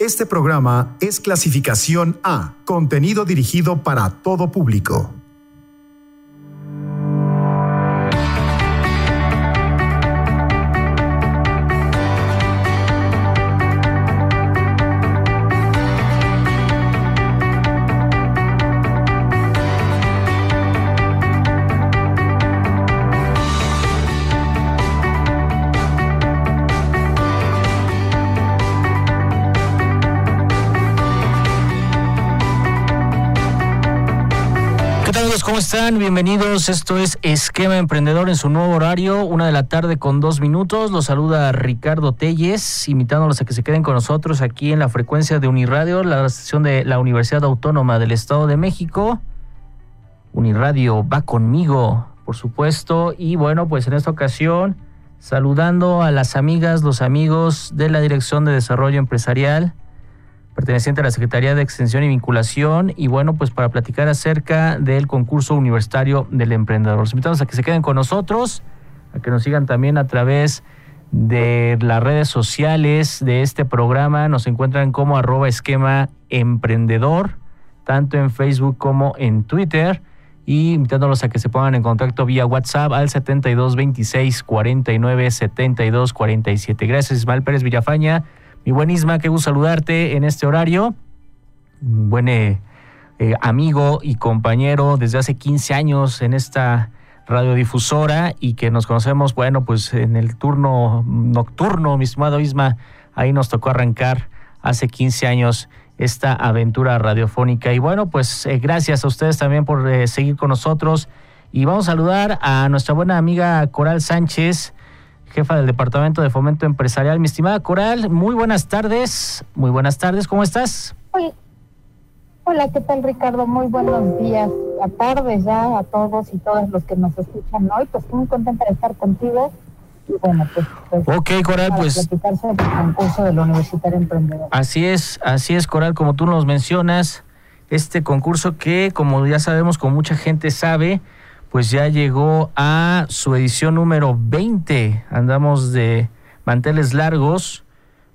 Este programa es clasificación A, contenido dirigido para todo público. Están? Bienvenidos. Esto es Esquema Emprendedor en su nuevo horario, una de la tarde con dos minutos. Los saluda Ricardo Telles, invitándolos a que se queden con nosotros aquí en la frecuencia de Uniradio, la estación de la Universidad Autónoma del Estado de México. Uniradio va conmigo, por supuesto. Y bueno, pues en esta ocasión, saludando a las amigas, los amigos de la Dirección de Desarrollo Empresarial perteneciente a la Secretaría de Extensión y Vinculación. Y bueno, pues para platicar acerca del concurso universitario del emprendedor. Los invitamos a que se queden con nosotros, a que nos sigan también a través de las redes sociales de este programa. Nos encuentran como arroba esquema emprendedor, tanto en Facebook como en Twitter. Y invitándolos a que se pongan en contacto vía WhatsApp al 7226 49 72 47. Gracias, Ismael Pérez Villafaña mi buen Isma, qué gusto saludarte en este horario. Buen eh, eh, amigo y compañero desde hace 15 años en esta radiodifusora y que nos conocemos, bueno, pues en el turno nocturno, mi estimado Isma, ahí nos tocó arrancar hace 15 años esta aventura radiofónica. Y bueno, pues eh, gracias a ustedes también por seguir con nosotros. Y vamos a saludar a nuestra buena amiga Coral Sánchez, jefa del Departamento de Fomento Empresarial. Mi estimada Coral, muy buenas tardes. Muy buenas tardes, ¿cómo estás? Hola, ¿qué tal Ricardo? Muy buenos días. A tarde ya a todos y todas los que nos escuchan hoy. Pues muy contenta de estar contigo. Y bueno, pues, pues ok, Coral, pues. Sobre el concurso del Universitario Emprendedor. Así es, así es, Coral, como tú nos mencionas, este concurso que, como ya sabemos, como mucha gente sabe, pues ya llegó a su edición número 20. Andamos de manteles largos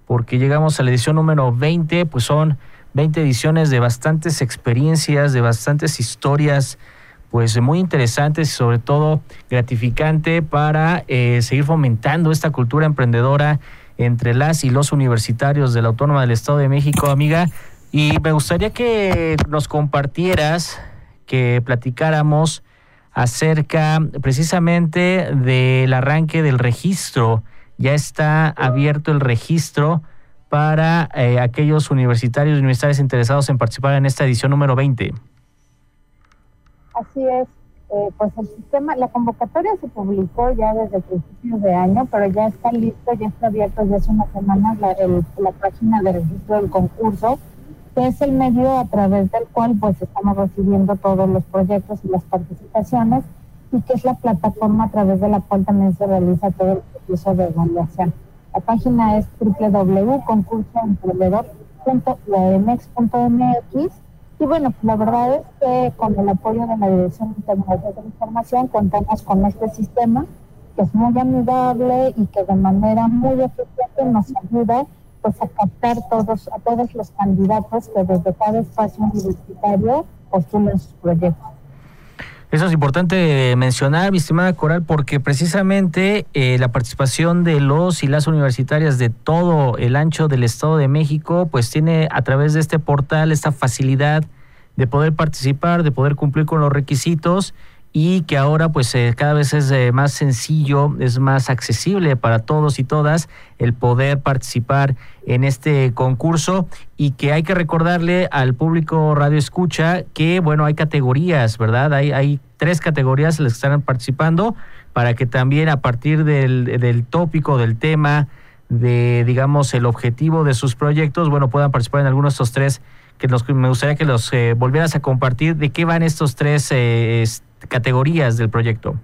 porque llegamos a la edición número 20, pues son 20 ediciones de bastantes experiencias, de bastantes historias, pues muy interesantes y sobre todo gratificante para eh, seguir fomentando esta cultura emprendedora entre las y los universitarios de la Autónoma del Estado de México, amiga. Y me gustaría que nos compartieras, que platicáramos acerca precisamente del arranque del registro. Ya está abierto el registro para eh, aquellos universitarios y universitarios interesados en participar en esta edición número 20. Así es. Eh, pues el sistema, la convocatoria se publicó ya desde principios de año, pero ya está listo, ya está abierto desde hace una semana la, la página de registro del concurso que es el medio a través del cual pues estamos recibiendo todos los proyectos y las participaciones y que es la plataforma a través de la cual también se realiza todo el proceso de evaluación. La página es www.concursoemprendedor.uamex.mx y bueno, la verdad es que con el apoyo de la Dirección de Tecnología de la Información contamos con este sistema que es muy amigable y que de manera muy eficiente nos ayuda pues a captar todos, a todos los candidatos que desde cada espacio universitario postulan sus proyectos. Eso es importante mencionar, mi estimada Coral, porque precisamente eh, la participación de los y las universitarias de todo el ancho del Estado de México, pues tiene a través de este portal esta facilidad de poder participar, de poder cumplir con los requisitos y que ahora pues eh, cada vez es eh, más sencillo, es más accesible para todos y todas el poder participar en este concurso y que hay que recordarle al público radio escucha que bueno hay categorías, ¿verdad? Hay, hay tres categorías en las que están participando para que también a partir del, del tópico, del tema, de digamos el objetivo de sus proyectos, bueno puedan participar en algunos de estos tres que nos, me gustaría que los eh, volvieras a compartir de qué van estos tres categorías del proyecto.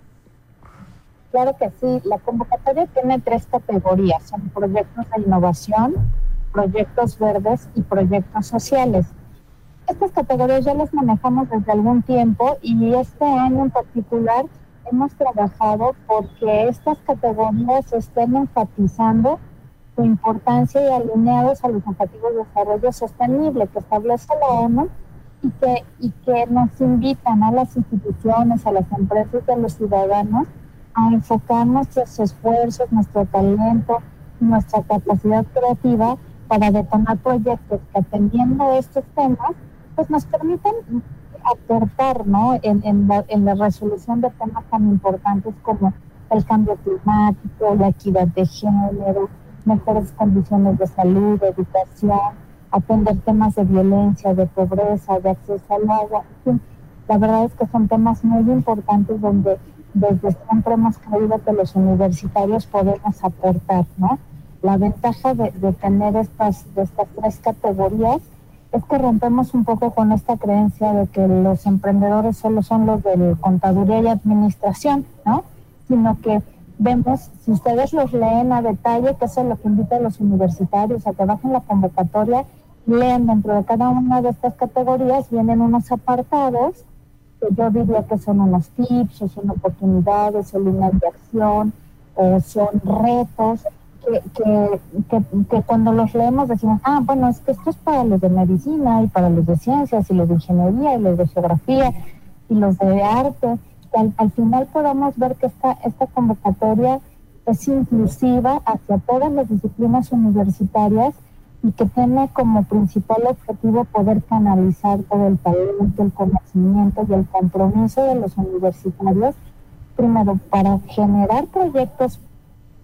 Claro que sí, la convocatoria tiene tres categorías, son proyectos de innovación, proyectos verdes y proyectos sociales. Estas categorías ya las manejamos desde algún tiempo y este año en particular hemos trabajado porque estas categorías estén enfatizando su importancia y alineados a los objetivos de desarrollo sostenible que establece la ONU y que, y que nos invitan a las instituciones, a las empresas y a los ciudadanos a enfocar nuestros esfuerzos, nuestro talento, nuestra capacidad creativa para detonar proyectos que atendiendo estos temas, pues nos permiten aportar ¿no? en, en, la, en la resolución de temas tan importantes como el cambio climático, la equidad de género, mejores condiciones de salud, educación, atender temas de violencia, de pobreza, de acceso al agua. La verdad es que son temas muy importantes donde desde siempre hemos creído que los universitarios podemos aportar, ¿no? La ventaja de, de tener estas, de estas tres categorías es que rompemos un poco con esta creencia de que los emprendedores solo son los de contaduría y administración, ¿no? Sino que vemos, si ustedes los leen a detalle, que eso es lo que invita a los universitarios a que bajen la convocatoria, leen dentro de cada una de estas categorías, vienen unos apartados que yo diría que son unos tips, o son oportunidades, o líneas de acción, o son retos, que, que, que, cuando los leemos decimos, ah, bueno, es que esto es para los de medicina y para los de ciencias y los de ingeniería y los de geografía y los de arte al, al, final podamos ver que esta, esta convocatoria es inclusiva hacia todas las disciplinas universitarias y que tiene como principal objetivo poder canalizar todo el talento, el conocimiento y el compromiso de los universitarios, primero para generar proyectos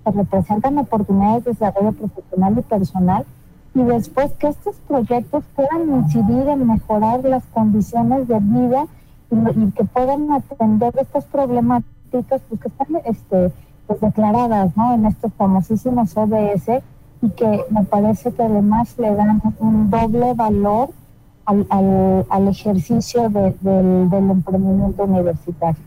que representan oportunidades de desarrollo profesional y personal, y después que estos proyectos puedan incidir en mejorar las condiciones de vida y, que puedan atender estas problemáticas pues, que están este, pues, declaradas ¿no? en estos famosísimos ODS y que me parece que además le dan un doble valor al, al, al ejercicio de, del, emprendimiento universitario.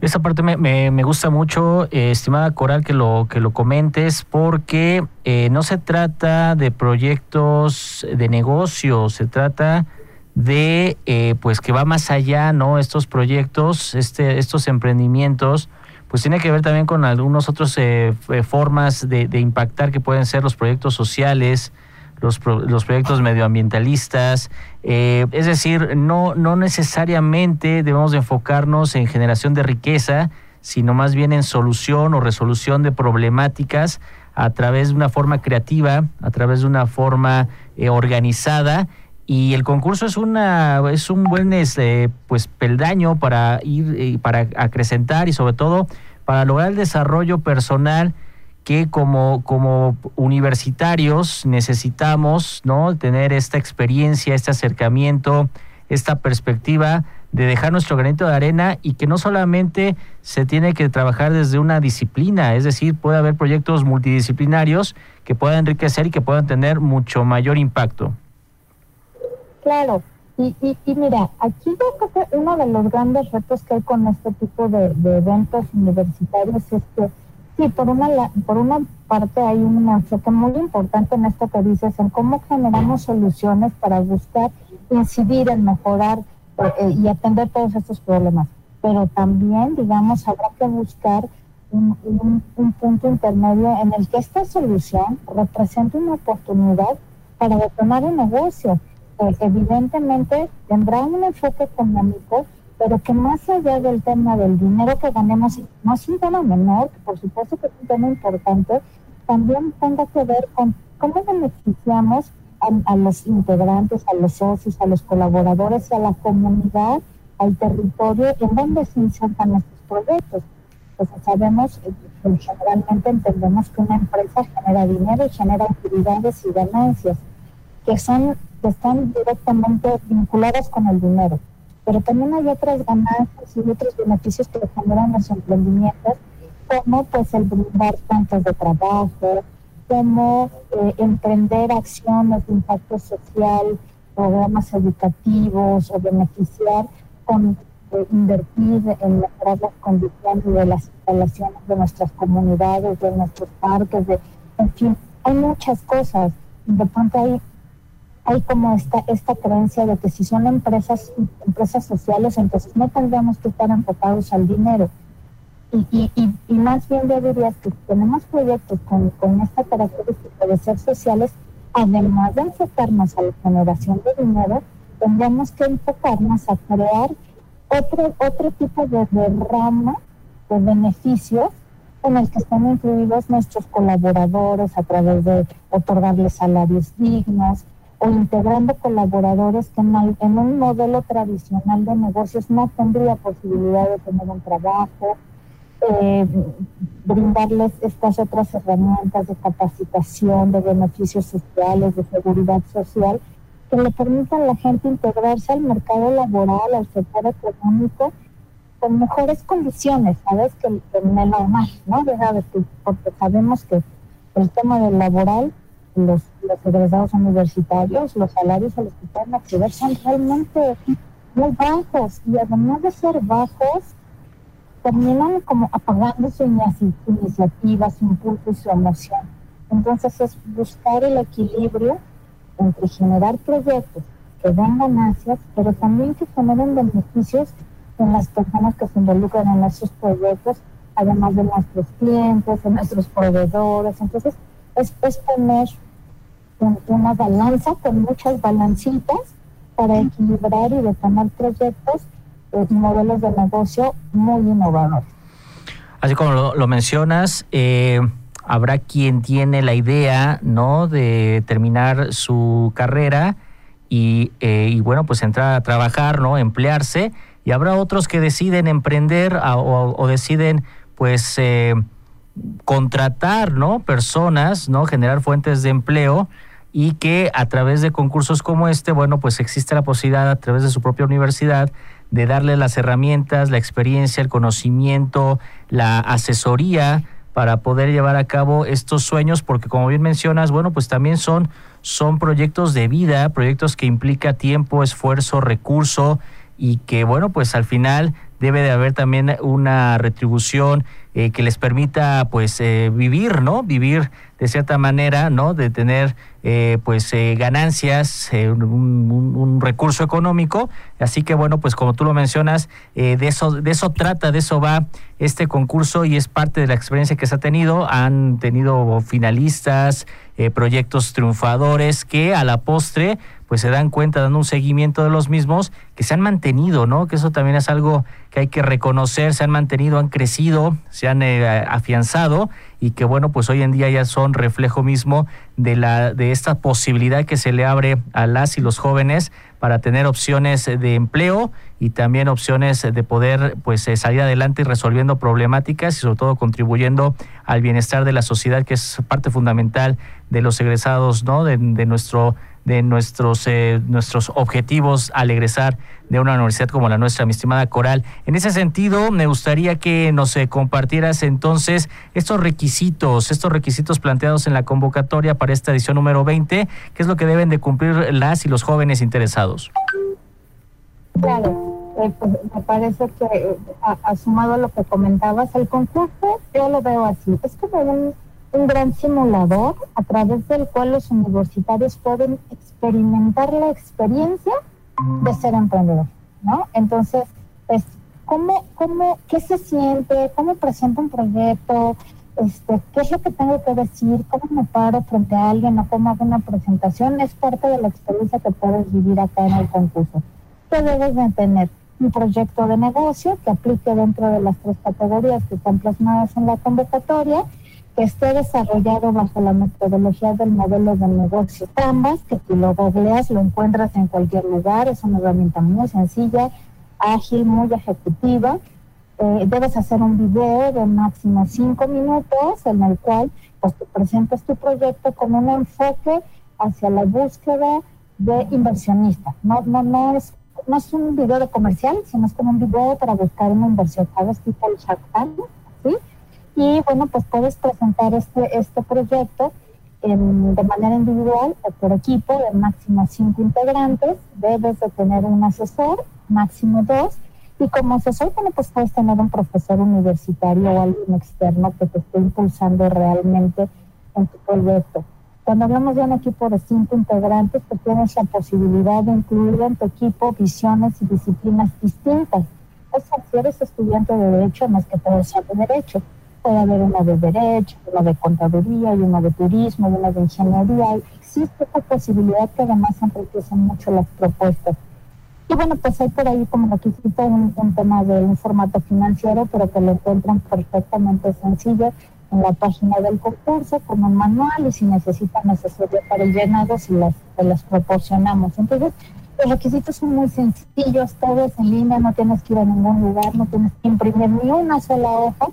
Esa parte me, me, me gusta mucho, eh, estimada Coral, que lo, que lo comentes, porque eh, no se trata de proyectos de negocio, se trata de eh, pues que va más allá, ¿no? Estos proyectos, este, estos emprendimientos, pues tiene que ver también con algunas otras eh, formas de, impactar que pueden ser los proyectos sociales, los, pro, los proyectos medioambientalistas. Eh, es decir, no, no necesariamente debemos de enfocarnos en generación de riqueza, sino más bien en solución o resolución de problemáticas a través de una forma creativa, a través de una forma eh, organizada y el concurso es una es un buen este, pues peldaño para ir eh, para acrecentar y sobre todo para lograr el desarrollo personal que como como universitarios necesitamos no tener esta experiencia este acercamiento esta perspectiva de dejar nuestro granito de arena y que no solamente se tiene que trabajar desde una disciplina, es decir, puede haber proyectos multidisciplinarios que puedan enriquecer y que puedan tener mucho mayor impacto. Claro, y, y, y, mira, aquí yo creo que uno de los grandes retos que hay con este tipo de, eventos universitarios es que, sí, por una, por una parte hay un enfoque muy importante en esto que dices, en cómo generamos soluciones para buscar incidir en mejorar eh, y atender todos estos problemas. Pero también, digamos, habrá que buscar un, un, un punto intermedio en el que esta solución represente una oportunidad para retomar un negocio pues evidentemente tendrá un enfoque económico, pero que más allá del tema del dinero que ganemos, no es un tema menor, que por supuesto que es un tema importante, también tenga que ver con cómo beneficiamos a, los integrantes, a los socios, a los colaboradores, a la comunidad, al territorio en donde se insertan estos proyectos. Pues sabemos, eh, generalmente entendemos que una empresa genera dinero y genera actividades y ganancias, que son que están directamente vinculadas con el dinero. Pero también hay otras ganancias y otros beneficios que generan los emprendimientos, como pues el brindar fuentes de trabajo, como eh, emprender acciones de impacto social, programas educativos o beneficiar con eh, invertir en mejorar las condiciones de las instalaciones de nuestras comunidades, de nuestros parques, de, en fin, hay muchas cosas. De pronto hay hay como esta, esta creencia de que si son empresas, empresas sociales, entonces no tendríamos que estar enfocados al dinero. y, y, más bien yo diría que tenemos proyectos con, con esta característica de ser sociales, además de enfocarnos a la generación de dinero, tendríamos que enfocarnos a crear otro, otro tipo de, de rama de beneficios en el que están incluidos nuestros colaboradores a través de otorgarles salarios dignos o integrando colaboradores que en, un modelo tradicional de negocios no tendría posibilidad de tener un trabajo, eh, brindarles estas otras herramientas de capacitación, de beneficios sociales, de seguridad social, que le permitan a la gente integrarse al mercado laboral, al sector económico, con mejores condiciones, ¿sabes? Que, en el normal, ¿no? porque sabemos que el tema del laboral, los, los egresados universitarios, los salarios a los que pueden acceder son realmente muy bajos y además de ser bajos, terminan como apagando su iniciativa, su impulso y su emoción. Entonces es buscar el equilibrio entre generar proyectos que den ganancias, pero también que generen beneficios en las personas que se involucran en esos proyectos, además de nuestros clientes, de nuestros proveedores. Entonces, es, es una balanza con muchas balancitas para equilibrar y detonar proyectos y modelos de negocio muy innovadores. Así como lo, mencionas, eh, habrá quien tiene la idea, ¿no?, de terminar su carrera y, eh, bueno, pues entrar a trabajar, ¿no?, emplearse y habrá otros que deciden emprender o, deciden pues eh, contratar no personas no generar fuentes de empleo y que a través de concursos como este bueno pues existe la posibilidad a través de su propia universidad de darle las herramientas la experiencia el conocimiento la asesoría para poder llevar a cabo estos sueños porque como bien mencionas bueno pues también son son proyectos de vida proyectos que implica tiempo esfuerzo recurso y que bueno, pues al final debe de haber también una retribución eh, que les permita pues eh, vivir, ¿no? Vivir de cierta manera, ¿no? De tener eh, pues ganancias, un, recurso económico. Así que bueno, pues como tú lo mencionas, de eso de eso trata, de eso va este concurso y es parte de la experiencia que se ha tenido. Han tenido finalistas, proyectos triunfadores que a la postre pues se dan cuenta dando un seguimiento de los mismos que se han mantenido, ¿no? Que eso también es algo que hay que reconocer, se han mantenido, han crecido, se han eh, afianzado y que bueno, pues hoy en día ya son reflejo mismo de la de esta posibilidad que se le abre a las y los jóvenes para tener opciones de empleo y también opciones de poder pues eh, salir adelante y resolviendo problemáticas y sobre todo contribuyendo al bienestar de la sociedad que es parte fundamental de los egresados, ¿no? de, de nuestro de nuestros, eh, nuestros objetivos al egresar de una universidad como la nuestra, mi estimada Coral. En ese sentido, me gustaría que nos eh, compartieras entonces estos requisitos, estos requisitos planteados en la convocatoria para esta edición número 20, qué es lo que deben de cumplir las y los jóvenes interesados. Claro, eh, pues me parece que, ha sumado lo que comentabas, el concurso yo lo veo así, es como un un gran simulador a través del cual los universitarios pueden experimentar la experiencia de ser emprendedor, ¿no? Entonces, pues, ¿cómo, cómo, qué se siente? ¿Cómo presento un proyecto? Este, ¿Qué es lo que tengo que decir? ¿Cómo me paro frente a alguien cómo hago una presentación? Es parte de la experiencia que puedes vivir acá en el concurso. ¿Qué debes de tener? Un proyecto de negocio que aplique dentro de las tres categorías que están plasmadas en la convocatoria que esté desarrollado bajo la metodología del modelo de negocio Canvas, que si lo googleas lo encuentras en cualquier lugar, es una herramienta muy sencilla, ágil, muy ejecutiva. Eh, debes hacer un video de máximo cinco minutos en el cual pues te presentas tu proyecto con un enfoque hacia la búsqueda de inversionistas. No, no, no es no es un video de comercial, sino es como un video para buscar una inversión, ¿sabes? Tipo el Shark Tank, ¿sí? Y bueno, pues puedes presentar este, este proyecto de manera individual o por equipo de máximo cinco integrantes, debes de tener un asesor, máximo dos, y como asesor, bueno, pues puedes tener un profesor universitario o alguien externo que te esté impulsando realmente en tu proyecto. Cuando hablamos de un equipo de cinco integrantes, pues tienes la posibilidad de incluir en tu equipo visiones y disciplinas distintas cosa, si eres estudiante de Derecho, no es que todo sea de Derecho. Puede haber uno de Derecho, uno de Contaduría, y uno de Turismo, y uno de Ingeniería. Existe esta posibilidad que además enriquecen mucho las propuestas. Y bueno, pues hay por ahí como requisito un, un tema de un formato financiero, pero que lo encuentran perfectamente sencillo en la página del concurso con un manual y si necesitan asesoría para el llenado, si las, las proporcionamos. Entonces, los requisitos son muy sencillos, todo es en línea, no tienes que ir a ningún lugar, no tienes que imprimir ni una sola hoja,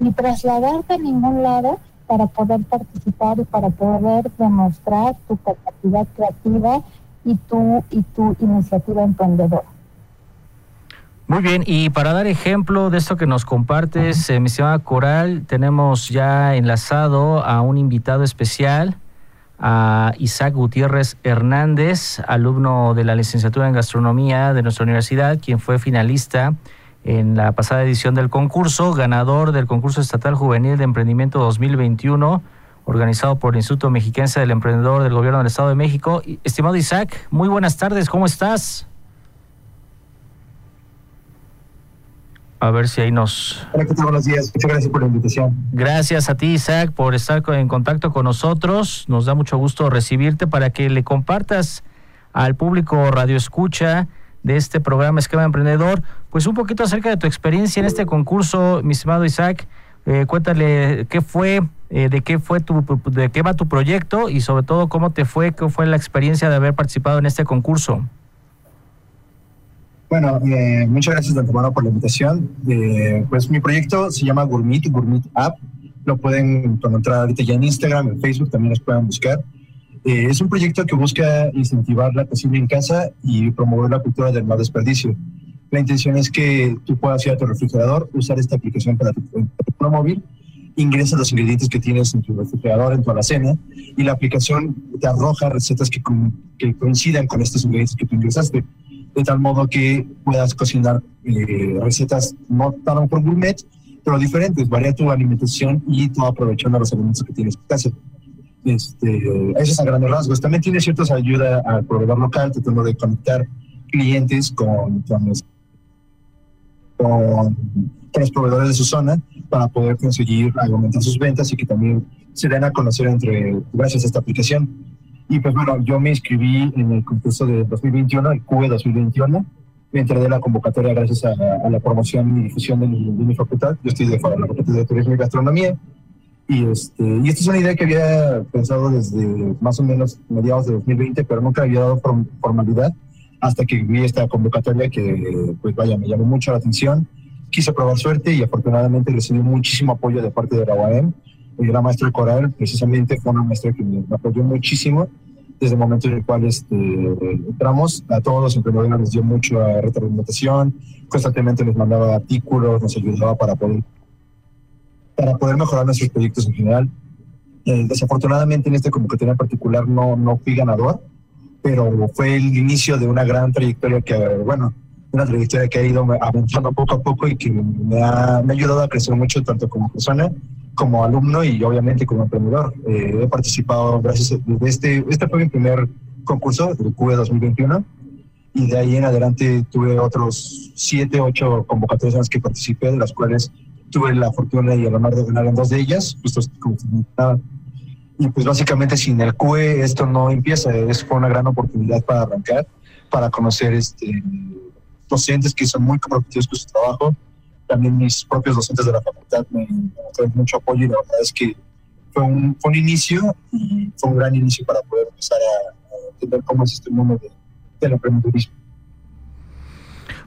ni trasladarte a ningún lado para poder participar y para poder demostrar tu capacidad creativa y tu, y tu iniciativa emprendedora. Muy bien, y para dar ejemplo de esto que nos compartes, eh, mi estimada Coral, tenemos ya enlazado a un invitado especial, a Isaac Gutiérrez Hernández, alumno de la licenciatura en gastronomía de nuestra universidad, quien fue finalista en la pasada edición del concurso, ganador del concurso estatal juvenil de emprendimiento 2021 organizado por el Instituto Mexiquense del Emprendedor del Gobierno del Estado de México. Estimado Isaac, muy buenas tardes, ¿cómo estás? A ver si ahí nos... Hola, ¿qué tal? Buenos días. Muchas gracias por la invitación. Gracias a ti, Isaac, por estar en contacto con nosotros. Nos da mucho gusto recibirte para que le compartas al público Radio Escucha de este programa Esquema Emprendedor, pues un poquito acerca de tu experiencia en este concurso, mi estimado Isaac. Eh, cuéntale qué fue, eh, de qué fue tu, de qué va tu proyecto y sobre todo cómo te fue, qué fue la experiencia de haber participado en este concurso. Bueno, eh, muchas gracias de antemano por la invitación. Eh, pues mi proyecto se llama Gourmet, Gourmet App. Lo pueden encontrar ahorita ya en Instagram, en Facebook, también los pueden buscar. Es un proyecto que busca incentivar la cocina en casa y promover la cultura del no desperdicio. La intención es que tú puedas ir a tu refrigerador, usar esta aplicación para tu teléfono móvil, ingresas los ingredientes que tienes en tu refrigerador, en tu alacena, y la aplicación te arroja recetas que, que coincidan con estos ingredientes que tú ingresaste de tal modo que puedas cocinar eh, recetas no tan por gourmet, pero diferentes, varía tu alimentación y tú aprovechando los alimentos que tienes en casa. Este, eso es a grandes rasgos. También tiene ciertas ayuda al proveedor local, tratando de conectar clientes con, con, los, con, los proveedores de su zona para poder conseguir aumentar sus ventas y que también se den a conocer entre gracias a esta aplicación. Y pues bueno, yo me inscribí en el concurso de 2021, el QE 2021. Me enteré de la convocatoria gracias a, la promoción y difusión de mi, facultad. Yo estoy de la Facultad de Turismo y Gastronomía. Y, este, y esta es una idea que había pensado desde más o menos mediados de 2020, pero nunca había dado formalidad hasta que vi esta convocatoria que, pues vaya, me llamó mucho la atención. Quise probar suerte y afortunadamente recibí muchísimo apoyo de parte de la UAM la maestra coral, precisamente fue una maestra que me apoyó muchísimo desde el momento en el cual este, entramos. A todos los emprendedores les dio mucho retroalimentación, constantemente les mandaba artículos, nos ayudaba para poder, para poder mejorar nuestros proyectos en general. Eh, desafortunadamente en este convocatoria en particular no, no fui ganador, pero fue el inicio de una gran trayectoria que, bueno, una trayectoria que ha ido avanzando poco a poco y que me ha, me ha ayudado a crecer mucho tanto como persona como alumno y obviamente como emprendedor. Eh, he participado gracias a este, este fue mi primer concurso del QE 2021 y de ahí en adelante tuve otros siete, ocho convocatorias en las que participé, de las cuales tuve la fortuna y el honor de ganar en dos de ellas, justo como y pues básicamente sin el QE esto no empieza, es fue una gran oportunidad para arrancar, para conocer este, docentes que son muy comprometidos con su trabajo, también mis propios docentes de la facultad me dieron mucho apoyo y la verdad es que fue un, fue un inicio y fue un gran inicio para poder empezar a, entender cómo es este mundo de, del emprendedurismo.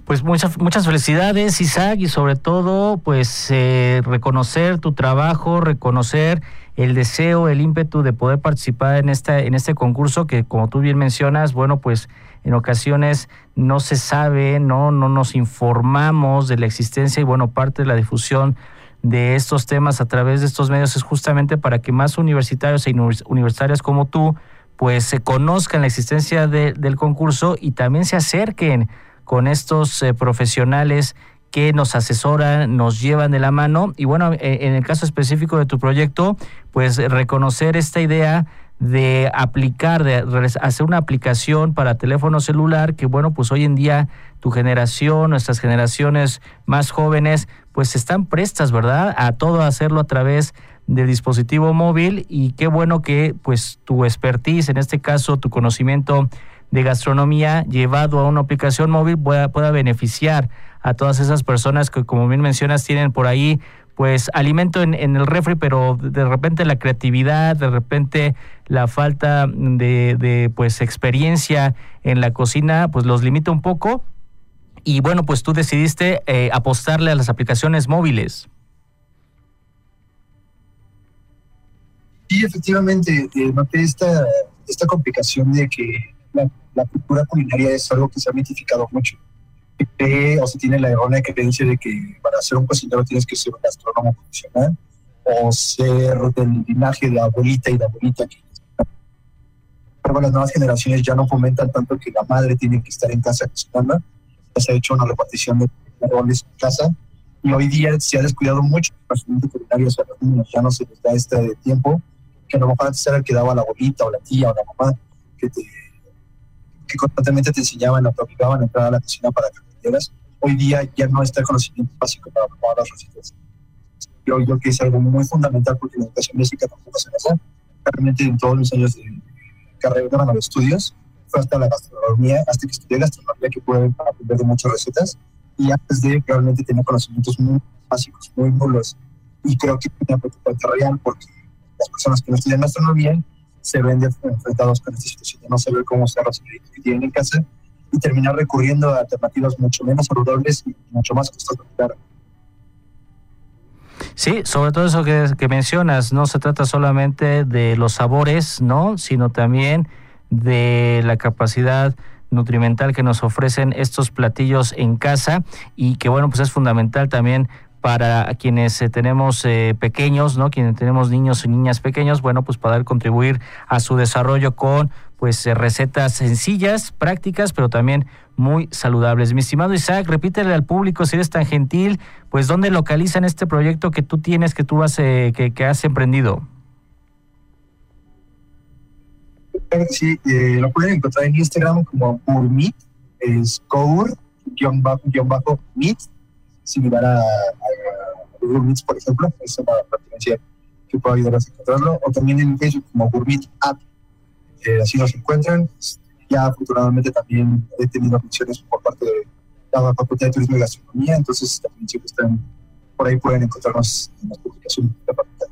Pues muchas, muchas felicidades, Isaac, y sobre todo, pues eh, reconocer tu trabajo, reconocer el deseo, el ímpetu de poder participar en, esta, en este concurso que, como tú bien mencionas, bueno, pues en ocasiones no se sabe, no, no nos informamos de la existencia y bueno, parte de la difusión de estos temas a través de estos medios es justamente para que más universitarios e universitarias como tú pues se conozcan la existencia del concurso y también se acerquen con estos eh, profesionales que nos asesoran, nos llevan de la mano y bueno, e, en el caso específico de tu proyecto, pues reconocer esta idea de aplicar, de hacer una aplicación para teléfono celular que bueno, pues hoy en día tu generación, nuestras generaciones más jóvenes, pues están prestas, ¿verdad? A todo hacerlo a través del dispositivo móvil y qué bueno que pues tu expertise, en este caso tu conocimiento de gastronomía llevado a una aplicación móvil pueda, pueda beneficiar a todas esas personas que como bien mencionas tienen por ahí pues alimento en, el refri, pero de repente la creatividad, de repente la falta de, de, pues experiencia en la cocina, pues los limita un poco. Y bueno, pues tú decidiste eh, apostarle a las aplicaciones móviles. Sí, efectivamente, eh, esta, esta complicación de que la, la cultura culinaria es algo que se ha mitificado mucho o se tiene la errónea creencia de que para ser un cocinero tienes que ser un gastrónomo profesional o ser del linaje de abuelita y de abuelita. Pero las nuevas generaciones ya no fomentan tanto que la madre tiene que estar en casa cocinando. Ya se ha hecho una repartición de roles en casa y hoy día se ha descuidado mucho el culinario a los niños. Ya no se les da este tiempo que a lo mejor antes era el que daba la abuelita o la tía o la mamá que, te, que constantemente te enseñaban te obligaban a entrar a la cocina para que hoy día ya no está el conocimiento básico para preparar las recetas. Yo creo que es algo muy fundamental porque la educación básica tampoco se basa. Realmente en todos mis años de carrera, bueno, de estudios, fue hasta la gastronomía, hasta que estudié gastronomía que pude aprender de muchas recetas y antes de realmente tener conocimientos muy básicos, muy nulos. Y creo que es una preocupación real porque las personas que no estudian gastronomía se ven enfrentados con esta situación de no saber cómo usar los ingredientes que tienen en casa y terminar recurriendo a alternativas mucho menos saludables y mucho más costosas. Sí, sobre todo eso que, que, mencionas, no se trata solamente de los sabores, ¿no? Sino también de la capacidad nutrimental que nos ofrecen estos platillos en casa y que bueno, pues es fundamental también para quienes eh, tenemos eh, pequeños, ¿no? Quienes tenemos niños y niñas pequeños, bueno, pues poder contribuir a su desarrollo con pues eh, recetas sencillas, prácticas, pero también muy saludables. Mi estimado Isaac, repítele al público si eres tan gentil, pues dónde localizan este proyecto que tú tienes, que tú has, eh, que, has emprendido. Sí, lo pueden encontrar en Instagram como Gourmet, es Gour-Meet, similar a, a Gourmet, por ejemplo, es una pertenencia que puede ayudarles a encontrarlo, o también en Facebook como Gourmet App así nos encuentran. Ya afortunadamente también he tenido menciones por parte de la Facultad de Turismo y Gastronomía, entonces también siempre están por ahí pueden encontrarnos en las publicaciones de la facultad.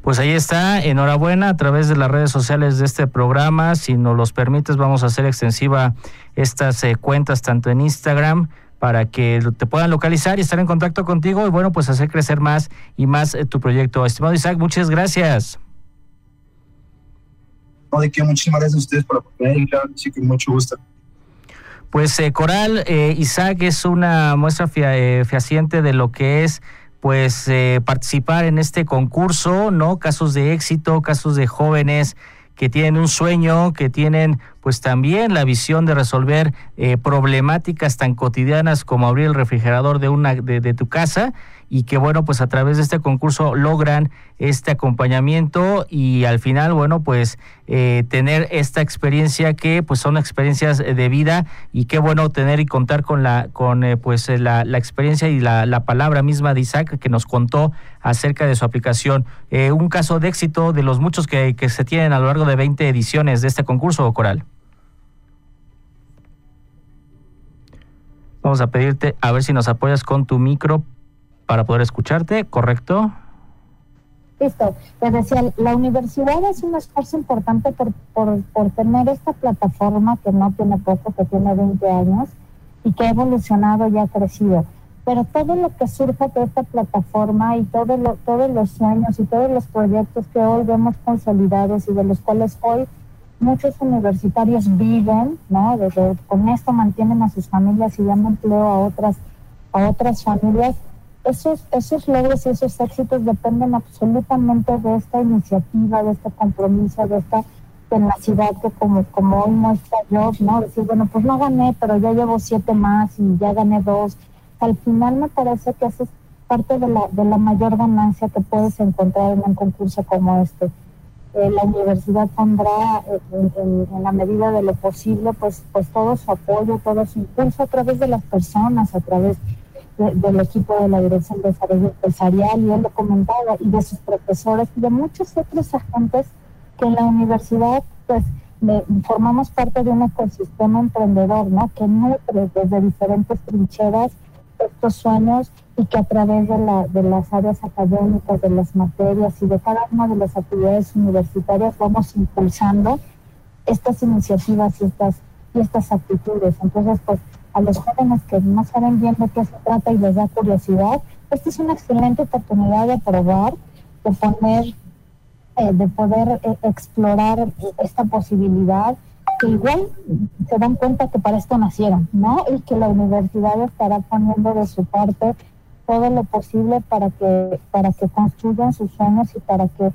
Pues ahí está, enhorabuena a través de las redes sociales de este programa. Si nos los permites, vamos a hacer extensiva estas eh, cuentas tanto en Instagram para que te puedan localizar y estar en contacto contigo y bueno, pues hacer crecer más y más eh, tu proyecto. Estimado Isaac, muchas gracias de que muchísimas gracias a ustedes por y claro, sí que mucho gusto. Pues eh, Coral, eh, Isaac es una muestra eh, fehaciente de lo que es pues participar en este concurso, ¿no? Casos de éxito, casos de jóvenes que tienen un sueño, que tienen pues también la visión de resolver problemáticas tan cotidianas como abrir el refrigerador de una de tu casa y que bueno, pues a través de este concurso logran este acompañamiento y al final, bueno, pues eh, tener esta experiencia que pues son experiencias de vida y qué bueno tener y contar con la con eh, pues eh, la, la, experiencia y la, la, palabra misma de Isaac que nos contó acerca de su aplicación. un caso de éxito de los muchos que, que se tienen a lo largo de 20 ediciones de este concurso, Coral. Vamos a pedirte a ver si nos apoyas con tu micro para poder escucharte, ¿correcto? Listo. Te decía, la universidad es un esfuerzo importante por, por, por, tener esta plataforma que no tiene poco, que tiene 20 años y que ha evolucionado y ha crecido. Pero todo lo que surge de esta plataforma y todo lo, todos los sueños y todos los proyectos que hoy vemos consolidados y de los cuales hoy muchos universitarios viven, ¿no? Desde, con esto mantienen a sus familias y dan empleo a otras, a otras familias esos, esos logros y esos éxitos dependen absolutamente de esta iniciativa, de este compromiso, de esta tenacidad que como, como hoy muestra yo, ¿no? Decir, bueno, pues no gané, pero ya llevo siete más y ya gané dos. Al final me parece que eso es parte de la, de la mayor ganancia que puedes encontrar en un concurso como este. Eh, la universidad pondrá eh, en, la medida de lo posible pues, pues todo su apoyo, todo su impulso a través de las personas, a través del equipo de la Dirección de Desarrollo Empresarial, y él lo comentaba, y de sus profesores y de muchos otros agentes que en la universidad pues formamos parte de un ecosistema emprendedor, ¿no? Que nutre desde diferentes trincheras estos sueños y que a través de, la, de las áreas académicas, de las materias y de cada una de las actividades universitarias vamos impulsando estas iniciativas y estas, y estas actitudes. Entonces, pues a los jóvenes que no saben bien de qué se trata y les da curiosidad, esta es una excelente oportunidad de probar, de poner, eh, de poder eh, explorar esta posibilidad que igual se dan cuenta que para esto nacieron, ¿no? Y que la universidad estará poniendo de su parte todo lo posible para que para que construyan sus sueños y para que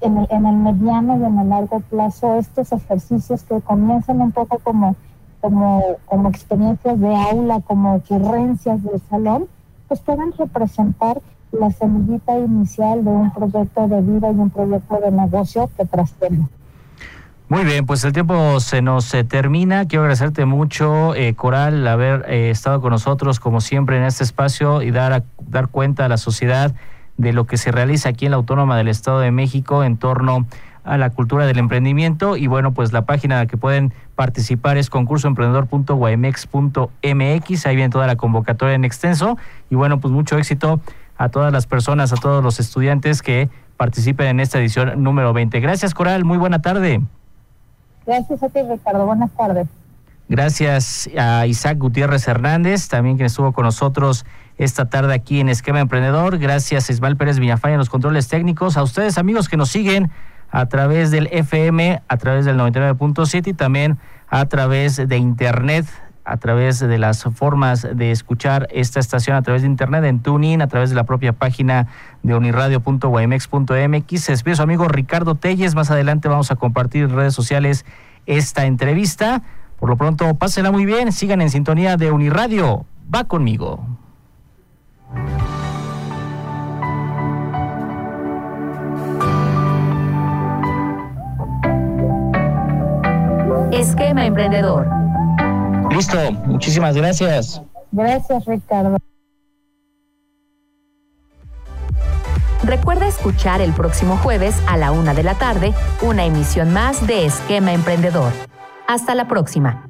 en el, en el mediano y en el largo plazo estos ejercicios que comienzan un poco como como como experiencias de aula, como ocurrencias del salón, pues puedan representar la semillita inicial de un proyecto de vida y un proyecto de negocio que trascienda. Muy bien, pues el tiempo se nos eh, termina. Quiero agradecerte mucho, eh, Coral, haber eh, estado con nosotros como siempre en este espacio y dar, a, dar cuenta a la sociedad de lo que se realiza aquí en la Autónoma del Estado de México en torno a la cultura del emprendimiento. Y bueno, pues la página que pueden participar es concursoemprendedor.guamex.mx. Ahí viene toda la convocatoria en extenso. Y bueno, pues mucho éxito a todas las personas, a todos los estudiantes que participen en esta edición número 20. Gracias, Coral. Muy buena tarde. Gracias a ti, Ricardo. Buenas tardes. Gracias a Isaac Gutiérrez Hernández, también quien estuvo con nosotros esta tarde aquí en Esquema Emprendedor. Gracias a Ismael Pérez Villafaña en los controles técnicos. A ustedes, amigos, que nos siguen a través del FM, a través del 99.7 y también a través de Internet, a través de las formas de escuchar esta estación a través de Internet, en TuneIn, a través de la propia página de uniradio.guaymex.mx. Se despide su amigo Ricardo Telles. Más adelante vamos a compartir en redes sociales esta entrevista. Por lo pronto, pásenla muy bien. Sigan en sintonía de Uniradio. Va conmigo. Esquema Emprendedor. Listo, muchísimas gracias. Gracias, Ricardo. Recuerda escuchar el próximo jueves a la una de la tarde una emisión más de Esquema Emprendedor. Hasta la próxima.